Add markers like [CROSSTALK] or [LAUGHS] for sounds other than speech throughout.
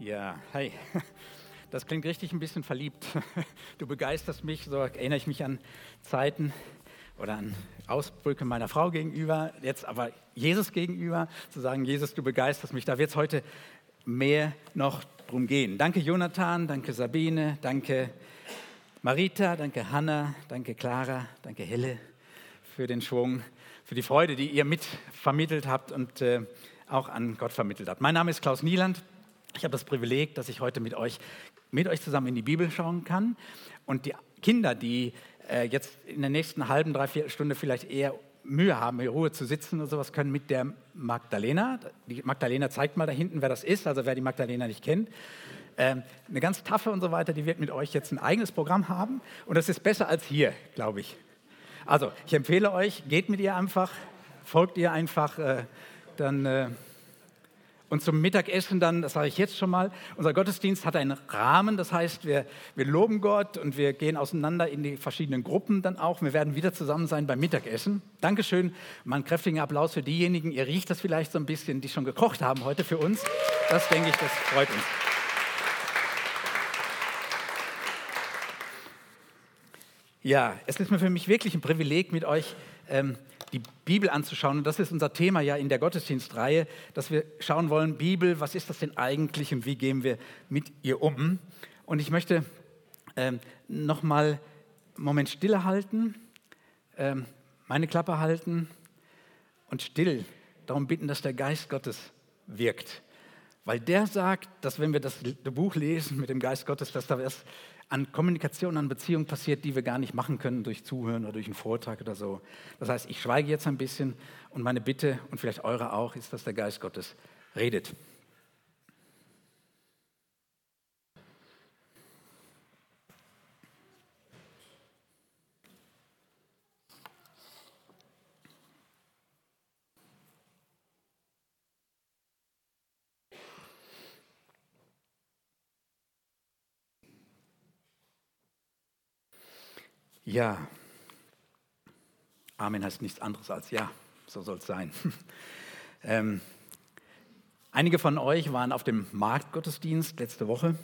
Ja, hi. Das klingt richtig ein bisschen verliebt. Du begeisterst mich, so erinnere ich mich an Zeiten oder an Ausbrüche meiner Frau gegenüber, jetzt aber Jesus gegenüber, zu sagen, Jesus, du begeisterst mich. Da wird es heute mehr noch drum gehen. Danke Jonathan, danke Sabine, danke Marita, danke Hanna, danke Clara, danke Helle für den Schwung, für die Freude, die ihr mitvermittelt habt und äh, auch an Gott vermittelt habt. Mein Name ist Klaus Nieland. Ich habe das Privileg, dass ich heute mit euch, mit euch zusammen in die Bibel schauen kann. Und die Kinder, die äh, jetzt in der nächsten halben, dreiviertel Stunde vielleicht eher Mühe haben, in Ruhe zu sitzen oder sowas, können mit der Magdalena, die Magdalena zeigt mal da hinten, wer das ist, also wer die Magdalena nicht kennt, ähm, eine ganz taffe und so weiter, die wird mit euch jetzt ein eigenes Programm haben und das ist besser als hier, glaube ich. Also, ich empfehle euch, geht mit ihr einfach, folgt ihr einfach, äh, dann äh, und zum Mittagessen dann, das sage ich jetzt schon mal, unser Gottesdienst hat einen Rahmen, das heißt, wir, wir loben Gott und wir gehen auseinander in die verschiedenen Gruppen dann auch. Wir werden wieder zusammen sein beim Mittagessen. Dankeschön, mal einen kräftigen Applaus für diejenigen, ihr riecht das vielleicht so ein bisschen, die schon gekocht haben heute für uns. Das denke ich, das freut uns. Ja, es ist mir für mich wirklich ein Privileg, mit euch ähm, die Bibel anzuschauen. Und das ist unser Thema ja in der Gottesdienstreihe, dass wir schauen wollen, Bibel, was ist das denn eigentlich und wie gehen wir mit ihr um? Und ich möchte ähm, nochmal einen Moment stille halten, ähm, meine Klappe halten und still darum bitten, dass der Geist Gottes wirkt. Weil der sagt, dass wenn wir das Buch lesen mit dem Geist Gottes, dass da was an Kommunikation, an Beziehungen passiert, die wir gar nicht machen können durch Zuhören oder durch einen Vortrag oder so. Das heißt, ich schweige jetzt ein bisschen und meine Bitte und vielleicht eure auch ist, dass der Geist Gottes redet. Ja. Amen heißt nichts anderes als ja, so soll es sein. [LAUGHS] ähm, einige von euch waren auf dem Marktgottesdienst letzte Woche.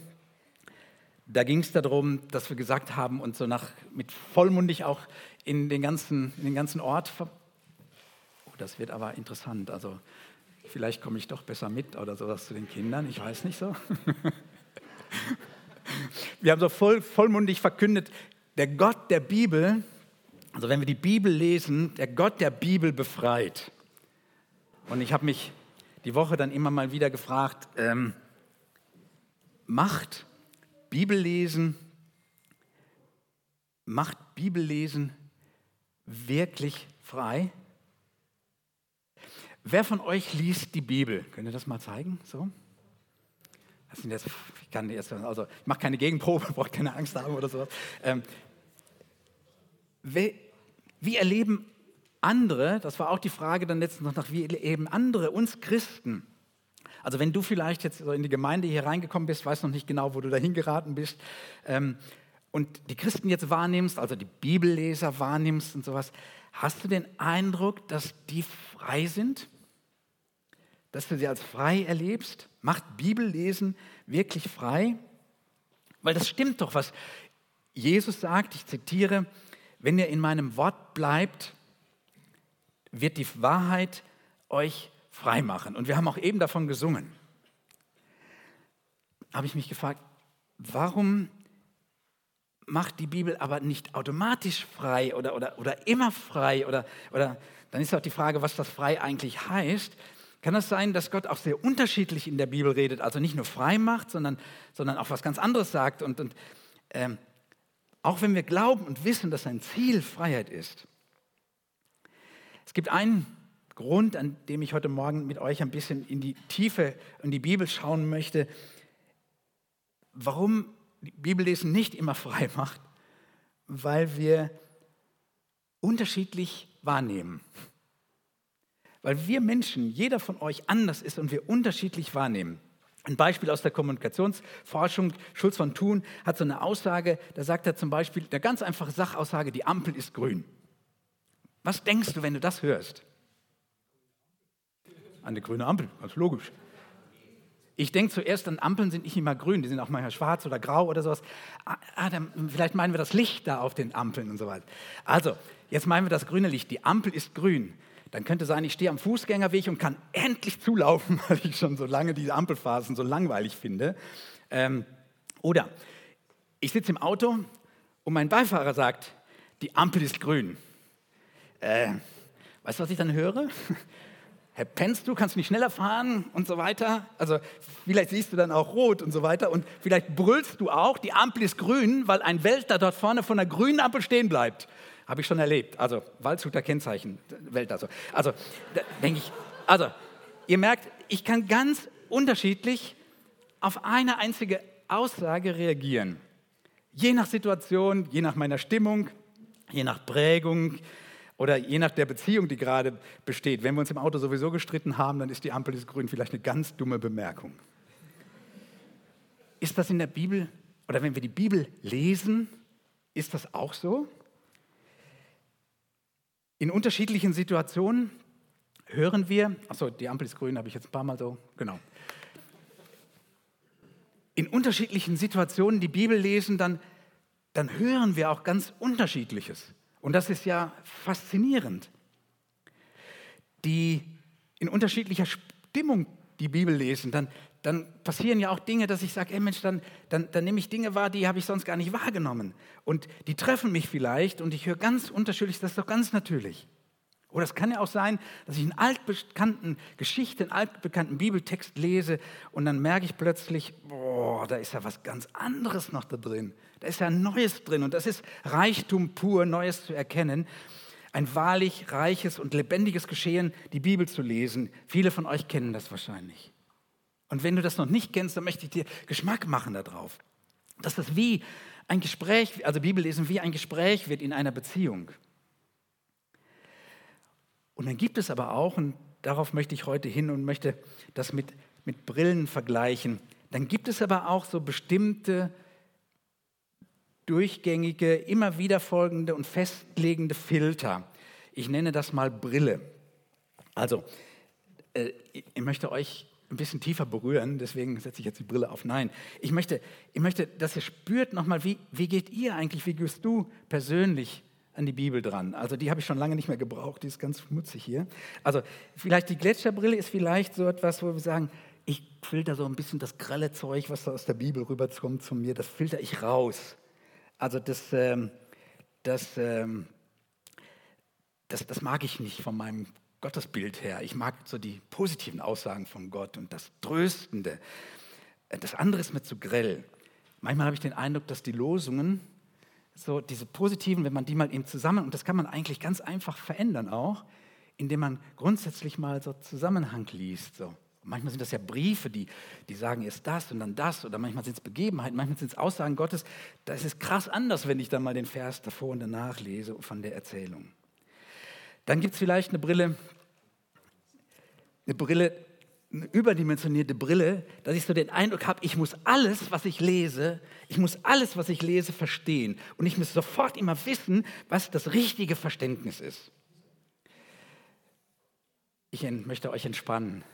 Da ging es darum, dass wir gesagt haben und so nach, mit vollmundig auch in den ganzen, in den ganzen Ort. Oh, das wird aber interessant. Also vielleicht komme ich doch besser mit oder sowas zu den Kindern. Ich weiß nicht so. [LAUGHS] wir haben so voll, vollmundig verkündet, der Gott der Bibel, also wenn wir die Bibel lesen, der Gott der Bibel befreit. Und ich habe mich die Woche dann immer mal wieder gefragt, ähm, macht Bibellesen, macht Bibellesen wirklich frei? Wer von euch liest die Bibel? Könnt ihr das mal zeigen? So? Das sind jetzt, ich kann jetzt, also ich mache keine Gegenprobe, [LAUGHS] braucht keine Angst haben oder sowas. Ähm, wie erleben andere, das war auch die Frage dann letztens noch wie erleben andere uns Christen? Also wenn du vielleicht jetzt in die Gemeinde hier reingekommen bist, weißt noch nicht genau, wo du dahin geraten bist, ähm, und die Christen jetzt wahrnimmst, also die Bibelleser wahrnimmst und sowas, hast du den Eindruck, dass die frei sind? Dass du sie als frei erlebst? Macht Bibellesen wirklich frei? Weil das stimmt doch, was Jesus sagt, ich zitiere, wenn ihr in meinem Wort bleibt, wird die Wahrheit euch frei machen. Und wir haben auch eben davon gesungen. Habe ich mich gefragt, warum macht die Bibel aber nicht automatisch frei oder, oder, oder immer frei? Oder, oder dann ist auch die Frage, was das frei eigentlich heißt. Kann es sein, dass Gott auch sehr unterschiedlich in der Bibel redet, also nicht nur frei macht, sondern, sondern auch was ganz anderes sagt? Und, und ähm, auch wenn wir glauben und wissen, dass sein Ziel Freiheit ist. Es gibt einen Grund, an dem ich heute Morgen mit euch ein bisschen in die Tiefe in die Bibel schauen möchte, warum die Bibellesen nicht immer frei [LAUGHS] macht, weil wir unterschiedlich wahrnehmen. Weil wir Menschen, jeder von euch anders ist und wir unterschiedlich wahrnehmen. Ein Beispiel aus der Kommunikationsforschung, Schulz von Thun hat so eine Aussage, da sagt er zum Beispiel, eine ganz einfache Sachaussage, die Ampel ist grün. Was denkst du, wenn du das hörst? An die grüne Ampel, ganz logisch. Ich denke zuerst an Ampeln sind nicht immer grün, die sind auch manchmal schwarz oder grau oder sowas. Ah, ah, dann, vielleicht meinen wir das Licht da auf den Ampeln und so weiter. Also, jetzt meinen wir das grüne Licht. Die Ampel ist grün. Dann könnte sein, ich stehe am Fußgängerweg und kann endlich zulaufen, [LAUGHS] weil ich schon so lange diese Ampelphasen so langweilig finde. Ähm, oder ich sitze im Auto und mein Beifahrer sagt, die Ampel ist grün. Äh, weißt du, was ich dann höre? [LAUGHS] Herr, pennst du, kannst nicht schneller fahren und so weiter. Also vielleicht siehst du dann auch rot und so weiter und vielleicht brüllst du auch, die Ampel ist grün, weil ein Wälder dort vorne von der grünen Ampel stehen bleibt. Habe ich schon erlebt. Also Waldshuter Kennzeichen, Wälder so. Also denke ich, also ihr merkt, ich kann ganz unterschiedlich auf eine einzige Aussage reagieren. Je nach Situation, je nach meiner Stimmung, je nach Prägung, oder je nach der Beziehung, die gerade besteht. Wenn wir uns im Auto sowieso gestritten haben, dann ist die Ampel ist grün vielleicht eine ganz dumme Bemerkung. Ist das in der Bibel oder wenn wir die Bibel lesen, ist das auch so? In unterschiedlichen Situationen hören wir, achso, die Ampel ist grün, habe ich jetzt ein paar Mal so, genau. In unterschiedlichen Situationen die Bibel lesen, dann, dann hören wir auch ganz Unterschiedliches. Und das ist ja faszinierend. Die in unterschiedlicher Stimmung die Bibel lesen, dann, dann passieren ja auch Dinge, dass ich sage, ey Mensch, dann, dann, dann nehme ich Dinge wahr, die habe ich sonst gar nicht wahrgenommen. Und die treffen mich vielleicht und ich höre ganz unterschiedlich, das ist doch ganz natürlich. Oder es kann ja auch sein, dass ich einen altbekannten Geschichte, einen altbekannten Bibeltext lese und dann merke ich plötzlich, boah, da ist ja was ganz anderes noch da drin. Da ist ja Neues drin und das ist Reichtum pur, Neues zu erkennen. Ein wahrlich reiches und lebendiges Geschehen, die Bibel zu lesen. Viele von euch kennen das wahrscheinlich. Und wenn du das noch nicht kennst, dann möchte ich dir Geschmack machen darauf. Dass das wie ein Gespräch, also Bibellesen wie ein Gespräch wird in einer Beziehung. Und dann gibt es aber auch, und darauf möchte ich heute hin und möchte das mit, mit Brillen vergleichen, dann gibt es aber auch so bestimmte durchgängige, immer wieder folgende und festlegende Filter. Ich nenne das mal Brille. Also, äh, ich möchte euch ein bisschen tiefer berühren, deswegen setze ich jetzt die Brille auf. Nein, ich möchte, ich möchte dass ihr spürt nochmal, wie, wie geht ihr eigentlich, wie gehst du persönlich an die Bibel dran. Also die habe ich schon lange nicht mehr gebraucht, die ist ganz schmutzig hier. Also vielleicht die Gletscherbrille ist vielleicht so etwas, wo wir sagen, ich filter so ein bisschen das grelle Zeug, was da aus der Bibel rüberkommt zu mir, das filter ich raus. Also das, ähm, das, ähm, das, das mag ich nicht von meinem Gottesbild her. Ich mag so die positiven Aussagen von Gott und das Tröstende. Das andere ist mir zu grell. Manchmal habe ich den Eindruck, dass die Losungen so diese positiven, wenn man die mal eben zusammen, und das kann man eigentlich ganz einfach verändern auch, indem man grundsätzlich mal so Zusammenhang liest. So. Manchmal sind das ja Briefe, die, die sagen erst das und dann das, oder manchmal sind es Begebenheiten, manchmal sind es Aussagen Gottes. Da ist es krass anders, wenn ich dann mal den Vers davor und danach lese von der Erzählung. Dann gibt es vielleicht eine Brille, eine Brille, eine überdimensionierte Brille, dass ich so den Eindruck habe, ich muss alles, was ich lese, ich muss alles, was ich lese, verstehen. Und ich muss sofort immer wissen, was das richtige Verständnis ist. Ich möchte euch entspannen.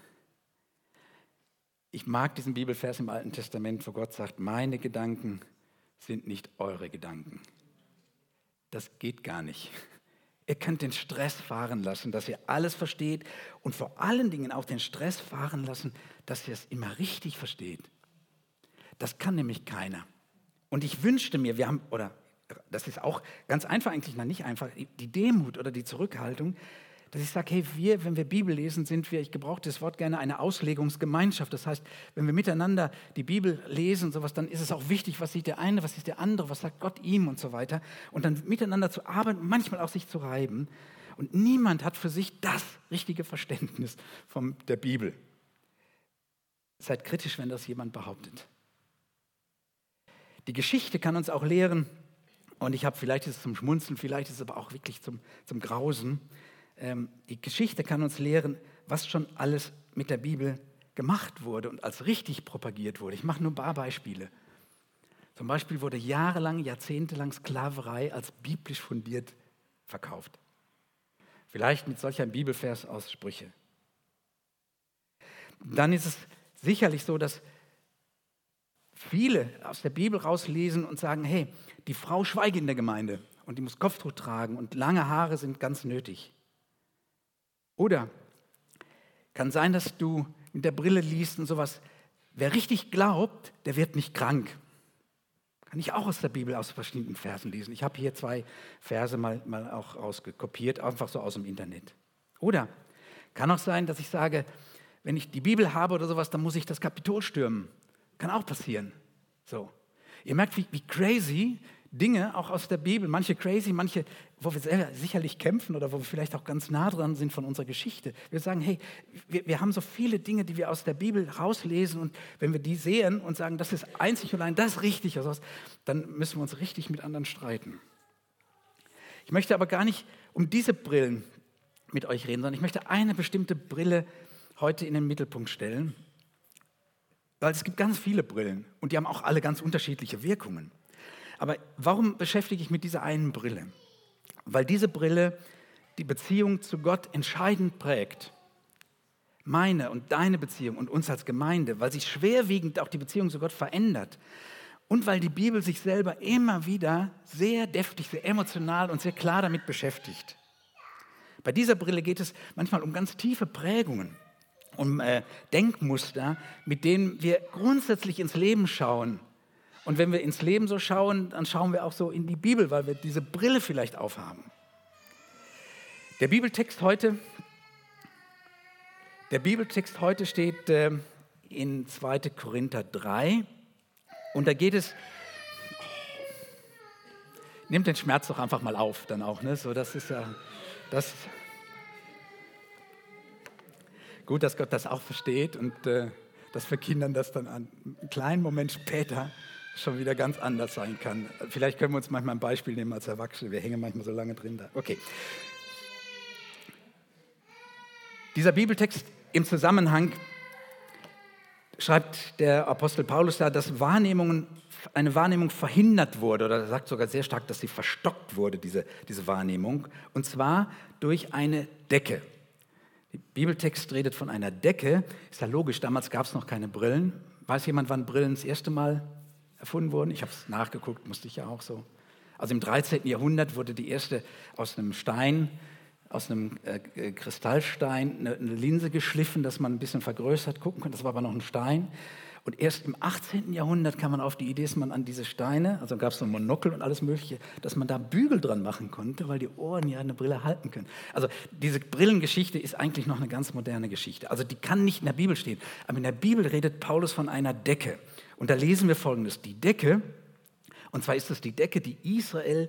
Ich mag diesen Bibelvers im Alten Testament, wo Gott sagt, meine Gedanken sind nicht eure Gedanken. Das geht gar nicht. Ihr könnt den Stress fahren lassen, dass ihr alles versteht und vor allen Dingen auch den Stress fahren lassen, dass ihr es immer richtig versteht. Das kann nämlich keiner. Und ich wünschte mir, wir haben, oder das ist auch ganz einfach eigentlich, na nicht einfach, die Demut oder die Zurückhaltung, dass ich sage, hey, wir, wenn wir Bibel lesen, sind wir, ich gebrauche das Wort gerne, eine Auslegungsgemeinschaft. Das heißt, wenn wir miteinander die Bibel lesen, sowas, dann ist es auch wichtig, was sieht der eine, was sieht der andere, was sagt Gott ihm und so weiter. Und dann miteinander zu arbeiten, manchmal auch sich zu reiben. Und niemand hat für sich das richtige Verständnis von der Bibel. Seid kritisch, wenn das jemand behauptet. Die Geschichte kann uns auch lehren, und ich habe, vielleicht ist es zum Schmunzeln, vielleicht ist es aber auch wirklich zum, zum Grausen, ähm, die Geschichte kann uns lehren, was schon alles mit der Bibel gemacht wurde und als richtig propagiert wurde. Ich mache nur ein paar Beispiele. Zum Beispiel wurde jahrelang, jahrzehntelang Sklaverei als biblisch fundiert verkauft. Vielleicht mit solch einem Bibelvers aus Sprüche. Dann ist es sicherlich so, dass viele aus der Bibel rauslesen und sagen, hey, die Frau schweige in der Gemeinde und die muss Kopftuch tragen und lange Haare sind ganz nötig. Oder kann sein, dass du mit der Brille liest und sowas, wer richtig glaubt, der wird nicht krank. Kann ich auch aus der Bibel aus verschiedenen Versen lesen. Ich habe hier zwei Verse mal, mal auch rauskopiert, einfach so aus dem Internet. Oder kann auch sein, dass ich sage, wenn ich die Bibel habe oder sowas, dann muss ich das Kapitol stürmen. Kann auch passieren. So. Ihr merkt, wie, wie crazy Dinge auch aus der Bibel, manche crazy, manche, wo wir selber sicherlich kämpfen oder wo wir vielleicht auch ganz nah dran sind von unserer Geschichte. Wir sagen, hey, wir, wir haben so viele Dinge, die wir aus der Bibel rauslesen und wenn wir die sehen und sagen, das ist einzig und allein das richtig, also dann müssen wir uns richtig mit anderen streiten. Ich möchte aber gar nicht um diese Brillen mit euch reden, sondern ich möchte eine bestimmte Brille heute in den Mittelpunkt stellen, weil es gibt ganz viele Brillen und die haben auch alle ganz unterschiedliche Wirkungen. Aber warum beschäftige ich mich mit dieser einen Brille? Weil diese Brille die Beziehung zu Gott entscheidend prägt. Meine und deine Beziehung und uns als Gemeinde, weil sich schwerwiegend auch die Beziehung zu Gott verändert. Und weil die Bibel sich selber immer wieder sehr deftig, sehr emotional und sehr klar damit beschäftigt. Bei dieser Brille geht es manchmal um ganz tiefe Prägungen, um äh, Denkmuster, mit denen wir grundsätzlich ins Leben schauen und wenn wir ins Leben so schauen, dann schauen wir auch so in die Bibel, weil wir diese Brille vielleicht aufhaben. Der Bibeltext heute, der Bibeltext heute steht äh, in 2. Korinther 3 und da geht es, nimmt den Schmerz doch einfach mal auf, dann auch, ne? So, das ist ja, das, gut, dass Gott das auch versteht und äh, dass für Kinder das dann einen kleinen Moment später schon wieder ganz anders sein kann. Vielleicht können wir uns manchmal ein Beispiel nehmen als Erwachsene. Wir hängen manchmal so lange drin da. Okay. Dieser Bibeltext im Zusammenhang schreibt der Apostel Paulus da, dass Wahrnehmungen, eine Wahrnehmung verhindert wurde, oder er sagt sogar sehr stark, dass sie verstockt wurde, diese, diese Wahrnehmung, und zwar durch eine Decke. Der Bibeltext redet von einer Decke. Ist ja logisch, damals gab es noch keine Brillen. Weiß jemand, wann Brillen das erste Mal erfunden wurden. Ich habe es nachgeguckt, musste ich ja auch so. Also im 13. Jahrhundert wurde die erste aus einem Stein, aus einem äh, äh, Kristallstein, eine, eine, Linse geschliffen, dass man ein bisschen vergrößert gucken konnte. Das war aber noch ein Stein. Und erst im 18. Jahrhundert kam man auf die Idee, dass man an diese Steine, also gab es so Monokel und alles Mögliche, dass man da Bügel dran machen konnte, weil die Ohren ja eine Brille halten können. Also diese Brillengeschichte ist eigentlich noch eine ganz moderne Geschichte. Also die kann nicht in der Bibel stehen. Aber in der Bibel redet Paulus von einer Decke. Und da lesen wir folgendes: Die Decke, und zwar ist es die Decke, die Israel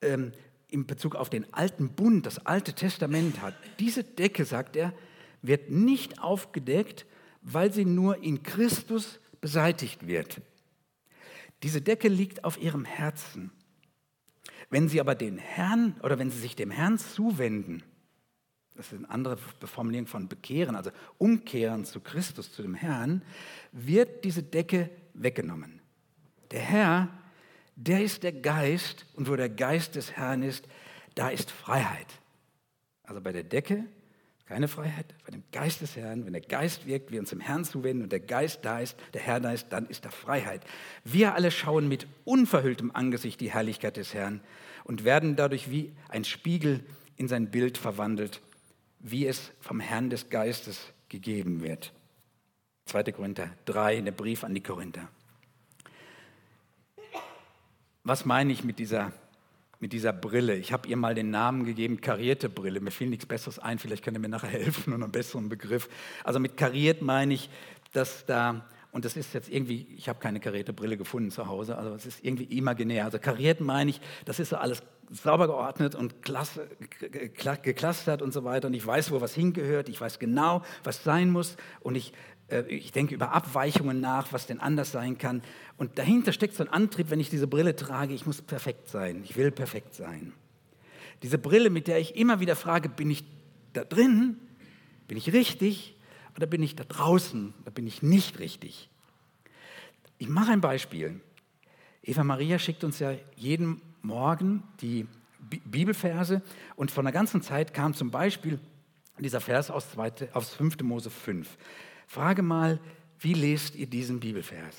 ähm, in Bezug auf den alten Bund, das alte Testament hat. Diese Decke, sagt er, wird nicht aufgedeckt, weil sie nur in Christus beseitigt wird. Diese Decke liegt auf ihrem Herzen. Wenn sie aber den Herrn oder wenn sie sich dem Herrn zuwenden, das ist eine andere Formulierung von bekehren, also umkehren zu Christus, zu dem Herrn, wird diese Decke weggenommen. Der Herr, der ist der Geist und wo der Geist des Herrn ist, da ist Freiheit. Also bei der Decke keine Freiheit, bei dem Geist des Herrn, wenn der Geist wirkt, wir uns dem Herrn zuwenden und der Geist da ist, der Herr da ist, dann ist da Freiheit. Wir alle schauen mit unverhülltem Angesicht die Herrlichkeit des Herrn und werden dadurch wie ein Spiegel in sein Bild verwandelt, wie es vom Herrn des Geistes gegeben wird. 2. Korinther 3, der Brief an die Korinther. Was meine ich mit dieser, mit dieser Brille? Ich habe ihr mal den Namen gegeben, karierte Brille. Mir fiel nichts Besseres ein, vielleicht könnt ihr mir nachher helfen und einen besseren Begriff. Also mit kariert meine ich, dass da, und das ist jetzt irgendwie, ich habe keine karierte Brille gefunden zu Hause, also es ist irgendwie imaginär. Also kariert meine ich, das ist so alles sauber geordnet und klasse, geklustert und so weiter. Und ich weiß, wo was hingehört. Ich weiß genau, was sein muss. Und ich ich denke über Abweichungen nach, was denn anders sein kann. Und dahinter steckt so ein Antrieb, wenn ich diese Brille trage, ich muss perfekt sein, ich will perfekt sein. Diese Brille, mit der ich immer wieder frage, bin ich da drin, bin ich richtig oder bin ich da draußen oder bin ich nicht richtig? Ich mache ein Beispiel. Eva Maria schickt uns ja jeden Morgen die Bibelverse und von der ganzen Zeit kam zum Beispiel dieser Vers aus, 2, aus 5. Mose 5. Frage mal, Wie lest ihr diesen Bibelvers?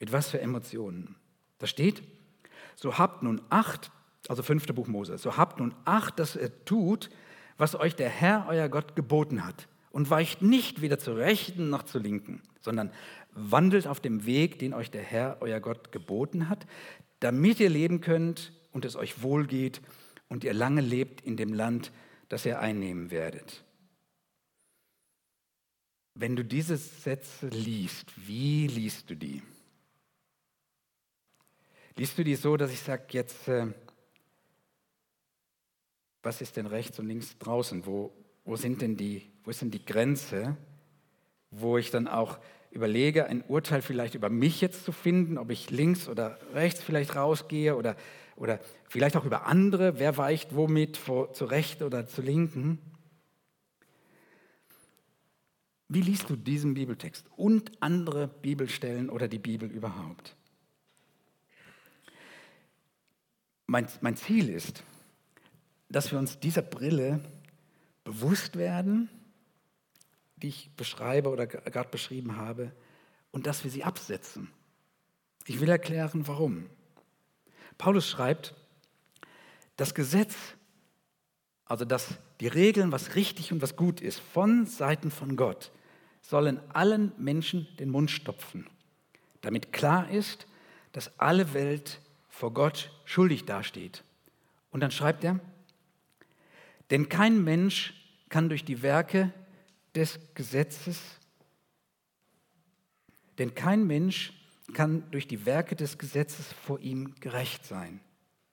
Mit was für Emotionen? Da steht, so habt nun Acht, also fünfte Buch Mose, so habt nun Acht, dass ihr tut, was euch der Herr, euer Gott, geboten hat. Und weicht nicht weder zur Rechten noch zur Linken, sondern wandelt auf dem Weg, den euch der Herr, euer Gott, geboten hat, damit ihr leben könnt und es euch wohlgeht und ihr lange lebt in dem Land, das ihr einnehmen werdet. Wenn du diese Sätze liest, wie liest du die? Liest du die so, dass ich sage, jetzt, äh, was ist denn rechts und links draußen? Wo, wo, sind denn die, wo ist denn die Grenze, wo ich dann auch überlege, ein Urteil vielleicht über mich jetzt zu finden, ob ich links oder rechts vielleicht rausgehe oder, oder vielleicht auch über andere, wer weicht womit vor, zu rechts oder zu linken. Wie liest du diesen Bibeltext und andere Bibelstellen oder die Bibel überhaupt? Mein, mein Ziel ist, dass wir uns dieser Brille bewusst werden, die ich beschreibe oder gerade beschrieben habe, und dass wir sie absetzen. Ich will erklären, warum. Paulus schreibt, das Gesetz, also dass die Regeln, was richtig und was gut ist, von Seiten von Gott, sollen allen Menschen den Mund stopfen, damit klar ist, dass alle Welt vor Gott schuldig dasteht. Und dann schreibt er, denn kein Mensch kann durch die Werke des Gesetzes, denn kein Mensch kann durch die Werke des Gesetzes vor ihm gerecht sein.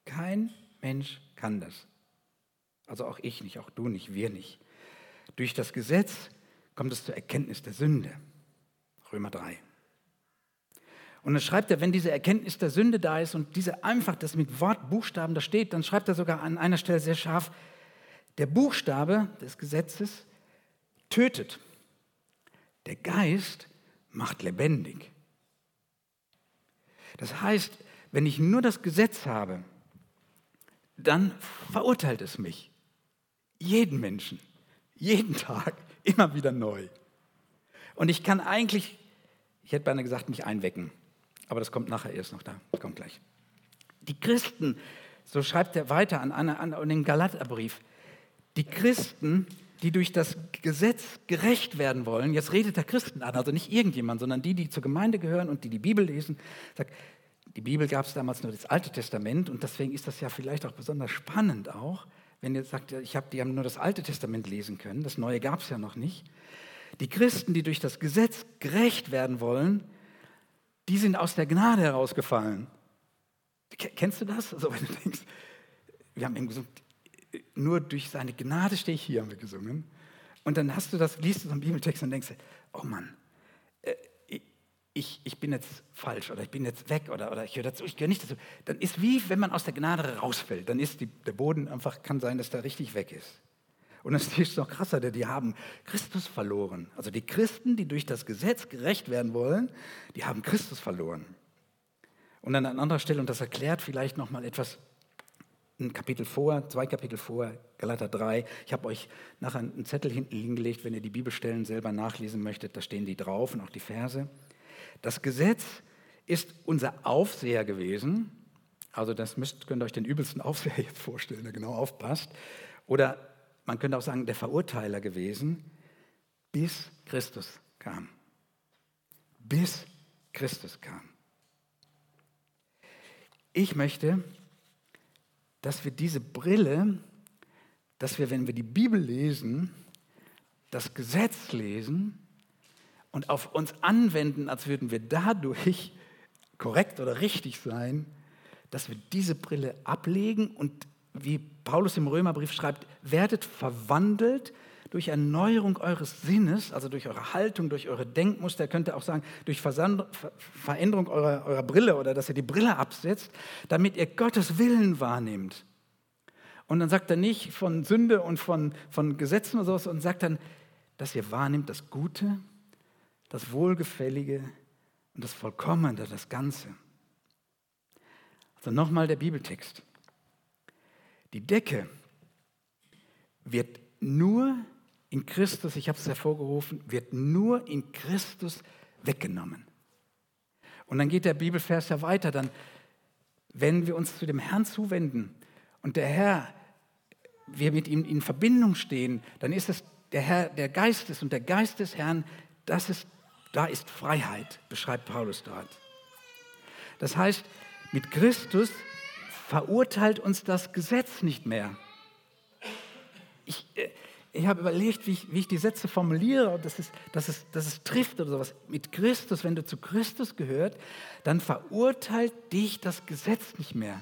Kein Mensch kann das. Also auch ich nicht, auch du nicht, wir nicht. Durch das Gesetz kommt es zur Erkenntnis der Sünde. Römer 3. Und dann schreibt er, wenn diese Erkenntnis der Sünde da ist und diese einfach das mit Wort, Buchstaben da steht, dann schreibt er sogar an einer Stelle sehr scharf, der Buchstabe des Gesetzes tötet. Der Geist macht lebendig. Das heißt, wenn ich nur das Gesetz habe, dann verurteilt es mich. Jeden Menschen, jeden Tag, immer wieder neu. Und ich kann eigentlich, ich hätte beinahe gesagt, mich einwecken. Aber das kommt nachher erst noch da. Kommt gleich. Die Christen, so schreibt er weiter an, an, an den Galaterbrief, die Christen, die durch das Gesetz gerecht werden wollen, jetzt redet der Christen an, also nicht irgendjemand, sondern die, die zur Gemeinde gehören und die die Bibel lesen, sagt, die Bibel gab es damals nur das Alte Testament und deswegen ist das ja vielleicht auch besonders spannend auch, wenn ihr sagt, ich hab, die haben nur das Alte Testament lesen können, das Neue gab es ja noch nicht. Die Christen, die durch das Gesetz gerecht werden wollen, die sind aus der Gnade herausgefallen. Kennst du das? Also, wenn du denkst, wir haben eben gesungen, nur durch seine Gnade stehe ich hier, haben wir gesungen. Und dann hast du das, liest du so einen Bibeltext und denkst, oh Mann, ich, ich bin jetzt falsch oder ich bin jetzt weg oder, oder ich höre dazu, ich gehöre nicht dazu. Dann ist wie, wenn man aus der Gnade rausfällt. Dann ist die, der Boden einfach, kann sein, dass der richtig weg ist. Und dann ist noch krasser, denn die haben Christus verloren. Also die Christen, die durch das Gesetz gerecht werden wollen, die haben Christus verloren. Und an anderer Stelle, und das erklärt vielleicht noch mal etwas ein Kapitel vor, zwei Kapitel vor, Galater 3. Ich habe euch nachher einen Zettel hinten liegen gelegt, wenn ihr die Bibelstellen selber nachlesen möchtet, da stehen die drauf und auch die Verse. Das Gesetz ist unser Aufseher gewesen. Also das müsst, könnt ihr euch den übelsten [LAUGHS] Aufseher jetzt vorstellen, der genau aufpasst. Oder man könnte auch sagen, der Verurteiler gewesen, bis Christus kam. Bis Christus kam. Ich möchte, dass wir diese Brille, dass wir, wenn wir die Bibel lesen, das Gesetz lesen und auf uns anwenden, als würden wir dadurch korrekt oder richtig sein, dass wir diese Brille ablegen und wie Paulus im Römerbrief schreibt, werdet verwandelt durch Erneuerung eures Sinnes, also durch eure Haltung, durch eure Denkmuster, könnt ihr auch sagen, durch Veränderung eurer, eurer Brille oder dass ihr die Brille absetzt, damit ihr Gottes Willen wahrnehmt. Und dann sagt er nicht von Sünde und von, von Gesetzen oder sowas und sagt dann, dass ihr wahrnimmt das Gute, das Wohlgefällige und das Vollkommene, das Ganze. Also nochmal der Bibeltext. Die Decke wird nur in Christus, ich habe es hervorgerufen, wird nur in Christus weggenommen. Und dann geht der Bibelvers ja weiter, dann, wenn wir uns zu dem Herrn zuwenden und der Herr, wir mit ihm in Verbindung stehen, dann ist es der Herr, der Geist ist und der Geist des Herrn, das ist, da ist Freiheit, beschreibt Paulus dort. Das heißt, mit Christus verurteilt uns das Gesetz nicht mehr. Ich, äh, ich habe überlegt, wie ich, wie ich, die Sätze formuliere, dass es, dass, es, dass es trifft oder sowas. Mit Christus, wenn du zu Christus gehört, dann verurteilt dich das Gesetz nicht mehr.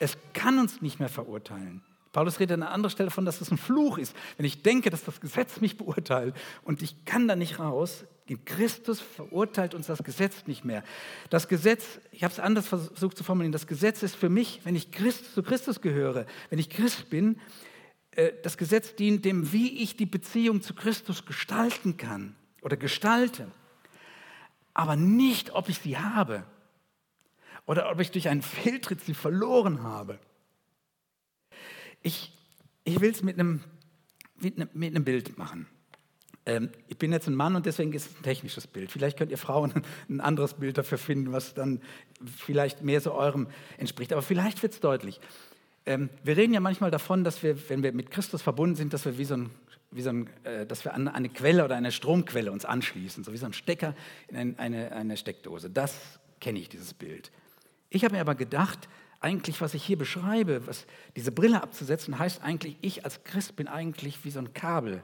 Es kann uns nicht mehr verurteilen. Paulus redet an einer anderen Stelle davon, dass es ein Fluch ist. Wenn ich denke, dass das Gesetz mich beurteilt und ich kann da nicht raus, in Christus verurteilt uns das Gesetz nicht mehr. Das Gesetz, ich habe es anders versucht zu formulieren, das Gesetz ist für mich, wenn ich Christ, zu Christus gehöre, wenn ich Christ bin, äh, das Gesetz dient dem, wie ich die Beziehung zu Christus gestalten kann oder gestalte, aber nicht, ob ich sie habe oder ob ich durch einen Fehltritt sie verloren habe. Ich, ich will es mit einem, mit, einem, mit einem Bild machen. Ähm, ich bin jetzt ein Mann und deswegen ist es ein technisches Bild. Vielleicht könnt ihr Frauen [LAUGHS] ein anderes Bild dafür finden, was dann vielleicht mehr so eurem entspricht. Aber vielleicht wird es deutlich. Ähm, wir reden ja manchmal davon, dass wir, wenn wir mit Christus verbunden sind, dass wir wie so ein, wie so ein, äh, dass wir an eine Quelle oder eine Stromquelle uns anschließen, so wie so ein Stecker in ein, eine, eine Steckdose. Das kenne ich, dieses Bild. Ich habe mir aber gedacht, eigentlich, was ich hier beschreibe, was, diese Brille abzusetzen, heißt eigentlich, ich als Christ bin eigentlich wie so ein Kabel,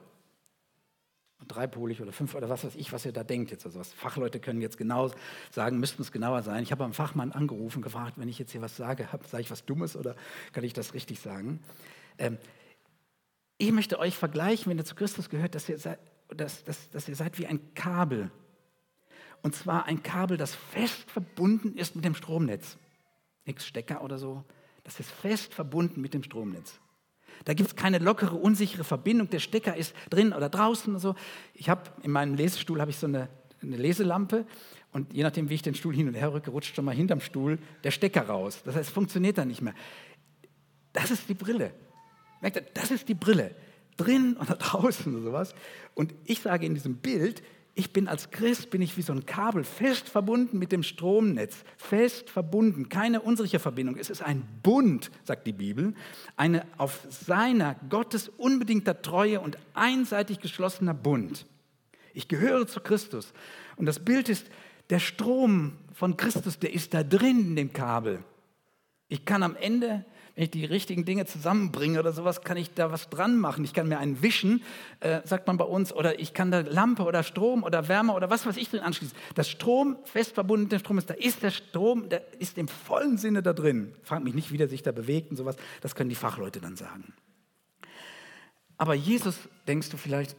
dreipolig oder fünf oder was weiß ich, was ihr da denkt jetzt. Also was Fachleute können jetzt genau sagen, müssten es genauer sein. Ich habe einen Fachmann angerufen, gefragt, wenn ich jetzt hier was sage, sage ich was Dummes oder kann ich das richtig sagen? Ähm, ich möchte euch vergleichen, wenn ihr zu Christus gehört, dass ihr, seid, dass, dass, dass ihr seid wie ein Kabel. Und zwar ein Kabel, das fest verbunden ist mit dem Stromnetz. Nichts Stecker oder so. Das ist fest verbunden mit dem Stromnetz. Da gibt es keine lockere, unsichere Verbindung. Der Stecker ist drin oder draußen oder so. Ich habe in meinem Lesestuhl habe ich so eine, eine, Leselampe und je nachdem, wie ich den Stuhl hin und her rücke, rutscht schon mal hinterm Stuhl der Stecker raus. Das heißt, es funktioniert dann nicht mehr. Das ist die Brille. Merkt ihr, das ist die Brille. Drin oder [LAUGHS] draußen oder sowas. Und ich sage in diesem Bild, ich bin als Christ, bin ich wie so ein Kabel fest verbunden mit dem Stromnetz, fest verbunden, keine unsichere Verbindung. Es ist ein Bund, sagt die Bibel, eine auf seiner Gottes unbedingter Treue und einseitig geschlossener Bund. Ich gehöre zu Christus und das Bild ist, der Strom von Christus, der ist da drin in dem Kabel. Ich kann am Ende wenn ich die richtigen Dinge zusammenbringe oder sowas, kann ich da was dran machen. Ich kann mir einen wischen, äh, sagt man bei uns, oder ich kann da Lampe oder Strom oder Wärme oder was weiß ich drin anschließen. Das Strom, fest verbunden mit dem Strom ist, da ist der Strom, der ist im vollen Sinne da drin. Frag mich nicht, wie der sich da bewegt und sowas. Das können die Fachleute dann sagen. Aber Jesus, denkst du vielleicht,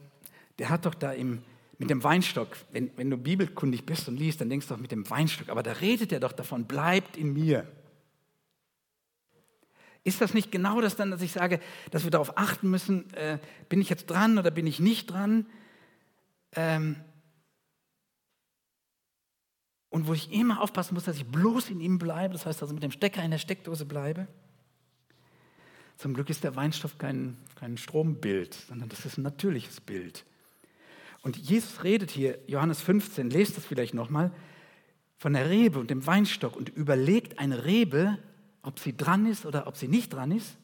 der hat doch da im, mit dem Weinstock, wenn, wenn du bibelkundig bist und liest, dann denkst du doch mit dem Weinstock, aber da redet er doch davon, bleibt in mir. Ist das nicht genau das dann, dass ich sage, dass wir darauf achten müssen, äh, bin ich jetzt dran oder bin ich nicht dran? Ähm und wo ich immer aufpassen muss, dass ich bloß in ihm bleibe, das heißt also mit dem Stecker in der Steckdose bleibe. Zum Glück ist der Weinstoff kein, kein Strombild, sondern das ist ein natürliches Bild. Und Jesus redet hier, Johannes 15, lest das vielleicht nochmal, von der Rebe und dem Weinstock und überlegt eine Rebe ob sie dran ist oder ob sie nicht dran ist.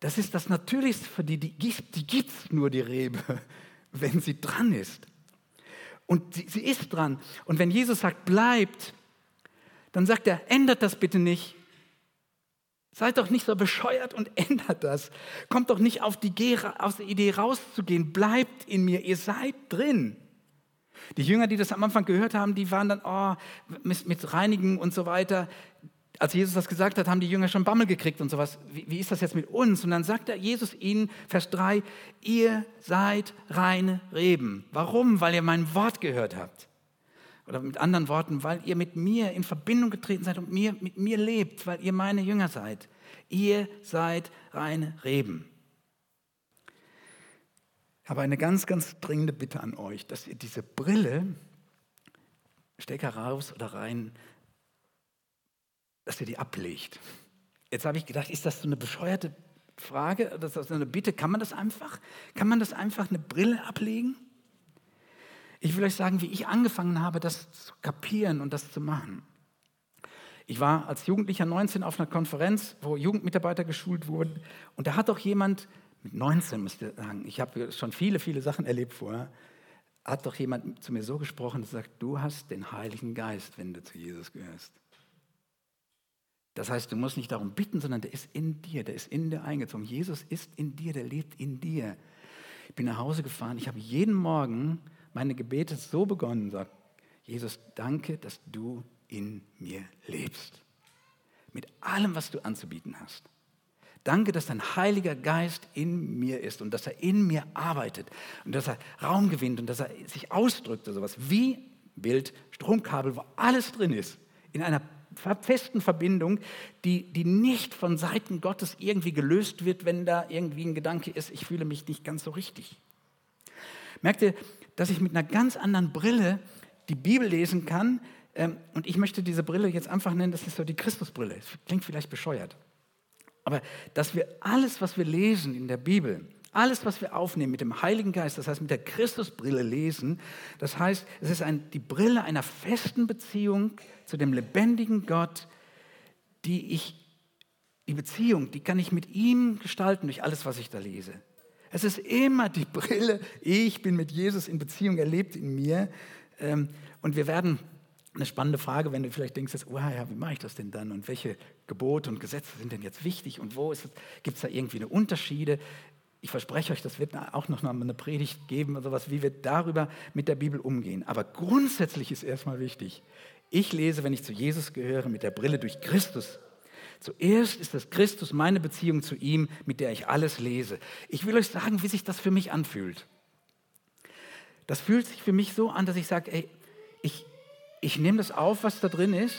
Das ist das Natürlichste für die, die gibt gibt's nur die Rebe, [LAUGHS] wenn sie dran ist. Und sie, sie ist dran. Und wenn Jesus sagt, bleibt, dann sagt er, ändert das bitte nicht. Seid doch nicht so bescheuert und [LAUGHS] ändert das. Kommt doch nicht auf die, Idee rauszugehen. Bleibt in mir, ihr seid drin. Die Jünger, die das am Anfang gehört haben, die waren dann, oh, mit Reinigen und so weiter. Als Jesus das gesagt hat, haben die Jünger schon Bammel gekriegt und sowas. Wie, wie ist das jetzt mit uns? Und dann sagt er Jesus ihnen, Vers 3, ihr seid reine Reben. Warum? Weil ihr mein Wort gehört habt. Oder mit anderen Worten, weil ihr mit mir in Verbindung getreten seid und mir, mit mir lebt, weil ihr meine Jünger seid. Ihr seid reine Reben. Ich habe eine ganz, ganz dringende Bitte an euch, dass ihr diese Brille, Stecker raus oder rein, dass ihr die ablegt. Jetzt habe ich gedacht, ist das so eine bescheuerte Frage, das ist eine Bitte, kann man das einfach? Kann man das einfach eine Brille ablegen? Ich will euch sagen, wie ich angefangen habe, das zu kapieren und das zu machen. Ich war als Jugendlicher 19 auf einer Konferenz, wo Jugendmitarbeiter geschult wurden. Und da hat auch jemand, mit 19 müsst ihr sagen, ich habe schon viele, viele Sachen erlebt vorher, hat doch jemand zu mir so gesprochen und sagt, du hast den Heiligen Geist, wenn du zu Jesus gehörst. Das heißt, du musst nicht darum bitten, sondern der ist in dir, der ist in dir eingezogen. Jesus ist in dir, der lebt in dir. Ich bin nach Hause gefahren, ich habe jeden Morgen meine Gebete so begonnen, sagt Jesus, danke, dass du in mir lebst. Mit allem, was du anzubieten hast. Danke, dass dein Heiliger Geist in mir ist und dass er in mir arbeitet und dass er Raum gewinnt und dass er sich ausdrückt oder sowas wie Bild, Stromkabel, wo alles drin ist, in einer festen Verbindung, die, die nicht von Seiten Gottes irgendwie gelöst wird, wenn da irgendwie ein Gedanke ist, ich fühle mich nicht ganz so richtig. Merkt ihr, dass ich mit einer ganz anderen Brille die Bibel lesen kann, ähm, und ich möchte diese Brille jetzt einfach nennen, das ist so die Christusbrille. Klingt vielleicht bescheuert. Aber dass wir alles, was wir lesen in der Bibel, alles, was wir aufnehmen mit dem Heiligen Geist, das heißt mit der Christusbrille lesen, das heißt, es ist ein, die Brille einer festen Beziehung zu dem lebendigen Gott, die ich, die Beziehung, die kann ich mit ihm gestalten durch alles, was ich da lese. Es ist immer die Brille, ich bin mit Jesus in Beziehung, er lebt in mir. Ähm, und wir werden eine spannende Frage, wenn du vielleicht denkst, oh ja, wie mache ich das denn dann und welche Gebote und Gesetze sind denn jetzt wichtig und wo gibt es da irgendwie eine Unterschiede? Ich verspreche euch, das wird auch noch mal eine Predigt geben, sowas, wie wir darüber mit der Bibel umgehen. Aber grundsätzlich ist erstmal wichtig, ich lese, wenn ich zu Jesus gehöre, mit der Brille durch Christus. Zuerst ist das Christus meine Beziehung zu ihm, mit der ich alles lese. Ich will euch sagen, wie sich das für mich anfühlt. Das fühlt sich für mich so an, dass ich sage, ey, ich, ich nehme das auf, was da drin ist.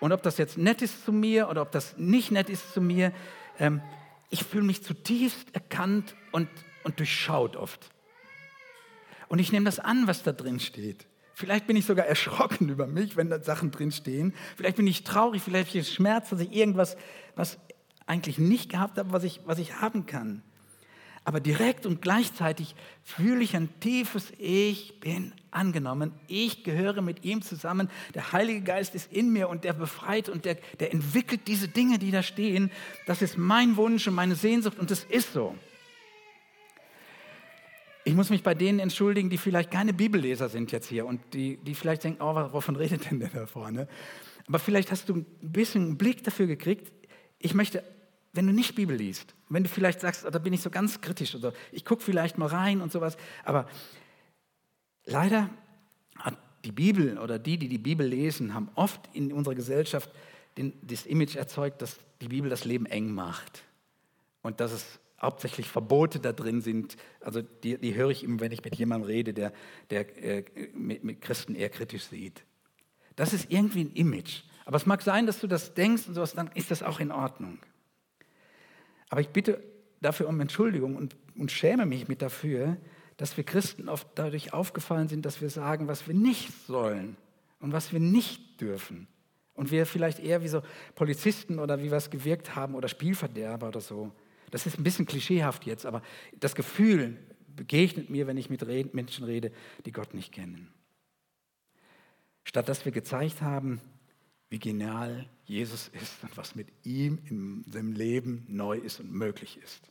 Und ob das jetzt nett ist zu mir oder ob das nicht nett ist zu mir, ähm, ich fühle mich zutiefst erkannt und, und durchschaut oft. Und ich nehme das an, was da drin steht. Vielleicht bin ich sogar erschrocken über mich, wenn da Sachen drin stehen. Vielleicht bin ich traurig, vielleicht ich Schmerz, dass ich irgendwas, was eigentlich nicht gehabt habe, was ich, was ich haben kann aber direkt und gleichzeitig fühle ich ein tiefes Ich bin angenommen. Ich gehöre mit ihm zusammen. Der Heilige Geist ist in mir und der befreit und der, der entwickelt diese Dinge, die da stehen. Das ist mein Wunsch und meine Sehnsucht und das ist so. Ich muss mich bei denen entschuldigen, die vielleicht keine Bibelleser sind jetzt hier und die, die vielleicht denken, oh, wovon redet denn der da vorne? Aber vielleicht hast du ein bisschen einen Blick dafür gekriegt. Ich möchte wenn du nicht Bibel liest, wenn du vielleicht sagst, oh, da bin ich so ganz kritisch oder ich gucke vielleicht mal rein und sowas, aber leider hat die Bibel oder die, die die Bibel lesen, haben oft in unserer Gesellschaft den, das Image erzeugt, dass die Bibel das Leben eng macht und dass es hauptsächlich Verbote da drin sind. Also die, die höre ich immer, wenn ich mit jemandem rede, der, der äh, mit, mit Christen eher kritisch sieht. Das ist irgendwie ein Image. Aber es mag sein, dass du das denkst und sowas, dann ist das auch in Ordnung. Aber ich bitte dafür um Entschuldigung und, und schäme mich mit dafür, dass wir Christen oft dadurch aufgefallen sind, dass wir sagen, was wir nicht sollen und was wir nicht dürfen. Und wir vielleicht eher wie so Polizisten oder wie es gewirkt haben oder Spielverderber oder so. Das ist ein bisschen klischeehaft jetzt, aber das Gefühl begegnet mir, wenn ich mit Menschen rede, die Gott nicht kennen. Statt dass wir gezeigt haben, wie genial Jesus ist und was mit ihm in seinem Leben neu ist und möglich ist.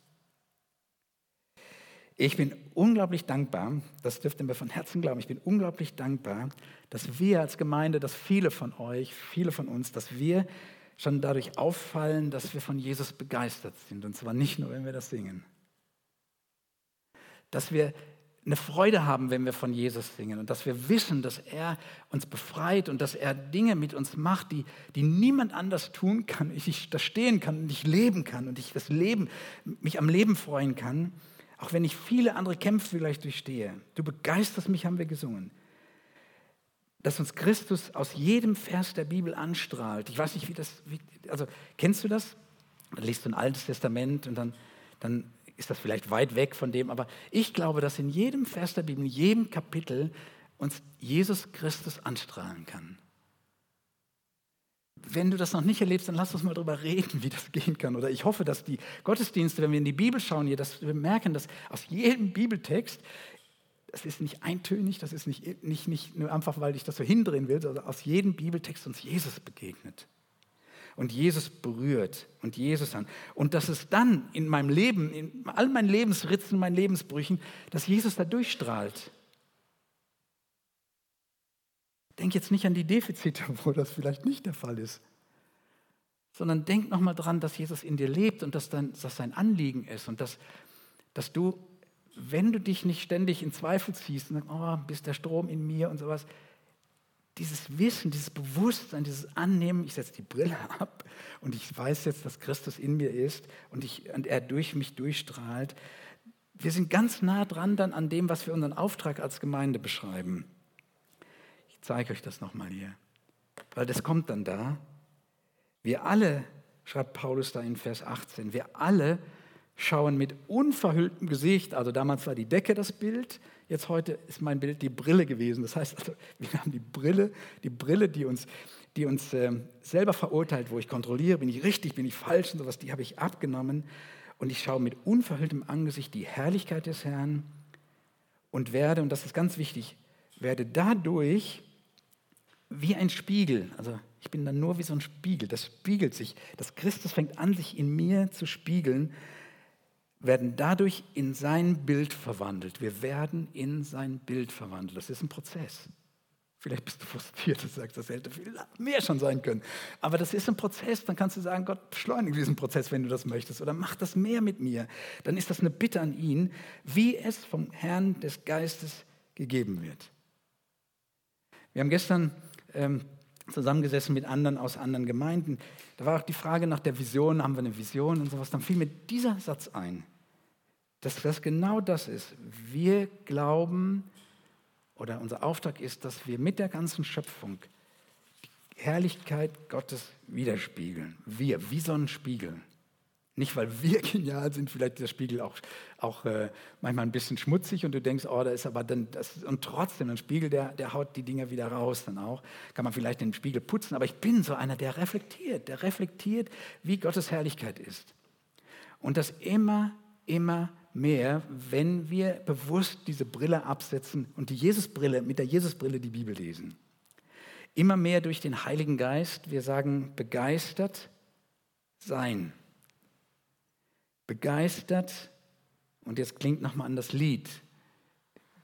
Ich bin unglaublich dankbar, das dürft ihr mir von Herzen glauben, ich bin unglaublich dankbar, dass wir als Gemeinde, dass viele von euch, viele von uns, dass wir schon dadurch auffallen, dass wir von Jesus begeistert sind. Und zwar nicht nur, wenn wir das singen. Dass wir eine Freude haben, wenn wir von Jesus singen und dass wir wissen, dass er uns befreit und dass er Dinge mit uns macht, die, die niemand anders tun kann. Ich da stehen kann und ich leben kann und ich das Leben, mich am Leben freuen kann, auch wenn ich viele andere Kämpfe vielleicht durchstehe. Du begeisterst mich, haben wir gesungen. Dass uns Christus aus jedem Vers der Bibel anstrahlt. Ich weiß nicht, wie das, wie, also kennst du das? Dann liest du ein Altes Testament und dann, dann ist das vielleicht weit weg von dem, aber ich glaube, dass in jedem Vers der Bibel, in jedem Kapitel uns Jesus Christus anstrahlen kann. Wenn du das noch nicht erlebst, dann lass uns mal darüber reden, wie das gehen kann. Oder ich hoffe, dass die Gottesdienste, wenn wir in die Bibel schauen hier, dass wir merken, dass aus jedem Bibeltext das ist nicht eintönig, das ist nicht, nicht, nicht nur einfach, weil ich das so hindrehen will, sondern aus jedem Bibeltext uns Jesus begegnet. Und Jesus berührt und Jesus an. Und dass es dann in meinem Leben, in all meinen Lebensritzen, meinen Lebensbrüchen, dass Jesus da durchstrahlt. Denk jetzt nicht an die Defizite, [LAUGHS] wo das vielleicht nicht der Fall ist, sondern denk nochmal dran, dass Jesus in dir lebt und dass, dann, dass sein Anliegen ist und dass, dass du wenn du dich nicht ständig in Zweifel ziehst und sagst, oh, bist der Strom in mir und sowas, dieses Wissen, dieses Bewusstsein, dieses Annehmen, ich setze die Brille [LAUGHS] ab und ich weiß jetzt, dass Christus in mir ist und, ich, und er durch mich durchstrahlt. Wir sind ganz nah dran dann an dem, was wir unseren Auftrag als Gemeinde beschreiben. Ich zeige euch das nochmal hier, weil das kommt dann da. Wir alle, schreibt Paulus da in Vers 18, wir alle schauen mit unverhülltem Gesicht, also damals war die Decke das Bild, jetzt heute ist mein Bild die Brille gewesen. Das heißt, also, [LAUGHS] wir haben die Brille, die Brille, die uns, die uns äh, selber verurteilt, wo ich kontrolliere, bin ich richtig, bin ich falsch und sowas, die habe ich abgenommen. Und ich schaue mit unverhülltem Angesicht die Herrlichkeit des Herrn und werde, und das ist ganz wichtig, werde dadurch wie ein Spiegel, also ich bin dann nur wie so ein Spiegel, das spiegelt sich, das Christus fängt an, sich in mir zu spiegeln werden dadurch in sein Bild verwandelt. Wir werden in sein Bild verwandelt. Das ist ein Prozess. Vielleicht bist du frustriert und sagst, das hätte viel mehr schon sein können. Aber das ist ein Prozess. Dann kannst du sagen, Gott, beschleunige diesen Prozess, wenn du das möchtest. Oder mach das mehr mit mir. Dann ist das eine Bitte an ihn, wie es vom Herrn des Geistes gegeben wird. Wir haben gestern ähm, zusammengesessen mit anderen aus anderen Gemeinden. Da war auch die Frage nach der Vision, haben wir eine Vision und sowas. Dann fiel mir dieser Satz ein, dass das genau das ist. Wir glauben, oder unser Auftrag ist, dass wir mit der ganzen Schöpfung die Herrlichkeit Gottes widerspiegeln. Wir, wie so ein Spiegel. Nicht, weil wir [LAUGHS] genial sind, vielleicht der Spiegel auch, auch äh, manchmal ein bisschen schmutzig und du denkst, oh, da ist aber dann, das, und trotzdem, ein Spiegel, der, der haut die Dinger wieder raus dann auch. Kann man vielleicht den Spiegel putzen, aber ich bin so einer, der reflektiert, der reflektiert, wie Gottes Herrlichkeit ist. Und das immer, immer mehr, wenn wir bewusst diese Brille absetzen und die Jesusbrille, mit der Jesusbrille die Bibel lesen. Immer mehr durch den Heiligen Geist, wir sagen begeistert sein begeistert, und jetzt klingt nochmal an das Lied,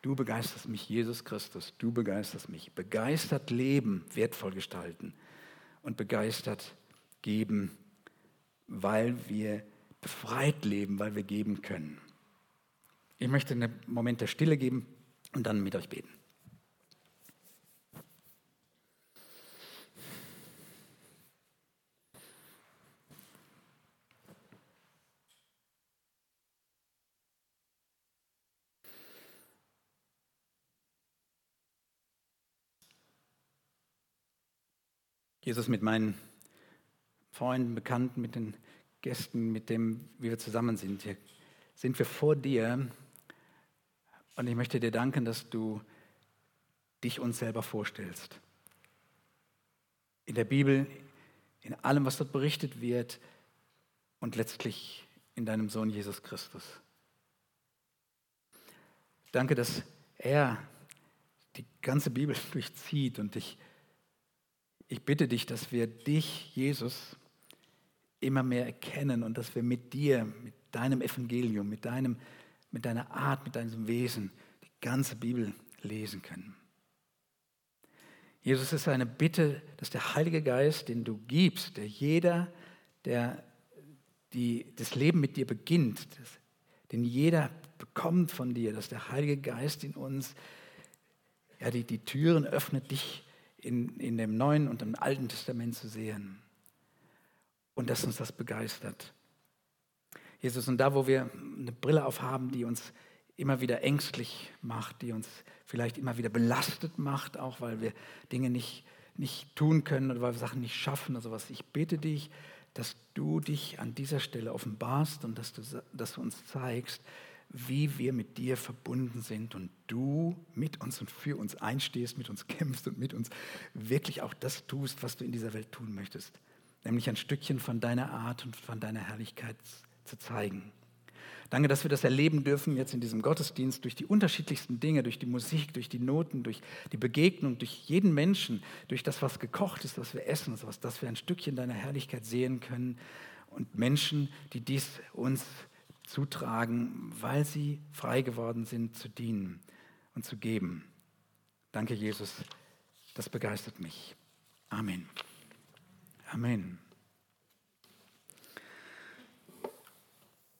du begeisterst mich, Jesus Christus, du begeisterst mich, begeistert leben, wertvoll gestalten. Und begeistert geben, weil wir befreit leben, weil wir geben können. Ich möchte einen Moment der Stille geben und dann mit euch beten. Jesus, mit meinen Freunden, Bekannten, mit den Gästen, mit dem, wie wir zusammen sind, hier sind wir vor dir. Und ich möchte dir danken, dass du dich uns selber vorstellst. In der Bibel, in allem, was dort berichtet wird und letztlich in deinem Sohn Jesus Christus. Danke, dass er die ganze Bibel [LAUGHS] durchzieht und dich ich bitte dich, dass wir dich, Jesus, immer mehr erkennen und dass wir mit dir, mit deinem Evangelium, mit, deinem, mit deiner Art, mit deinem Wesen die ganze Bibel lesen können. Jesus, es ist eine Bitte, dass der Heilige Geist, den du gibst, der jeder, der die, das Leben mit dir beginnt, das, den jeder bekommt von dir, dass der Heilige Geist in uns ja, die, die Türen öffnet, dich in, in dem Neuen und im Alten Testament zu sehen. Und dass uns das begeistert. Jesus, und da, wo wir eine Brille aufhaben, die uns immer wieder ängstlich macht, die uns vielleicht immer wieder belastet macht, auch weil wir Dinge nicht, nicht tun können oder weil wir Sachen nicht schaffen oder sowas. Ich bitte dich, dass du dich an dieser Stelle offenbarst und dass du, dass du uns zeigst, wie wir mit dir verbunden sind und du mit uns und für uns einstehst, mit uns kämpfst und mit uns wirklich auch das tust, was du in dieser Welt tun möchtest. Nämlich ein Stückchen von deiner Art und von deiner Herrlichkeit zu zeigen. Danke, dass wir das erleben dürfen jetzt in diesem Gottesdienst durch die unterschiedlichsten Dinge, durch die Musik, durch die Noten, durch die Begegnung, durch jeden Menschen, durch das, was gekocht ist, was wir essen, sowas, dass wir ein Stückchen deiner Herrlichkeit sehen können und Menschen, die dies uns zutragen, weil sie frei geworden sind zu dienen und zu geben. Danke, Jesus. Das begeistert mich. Amen. Amen.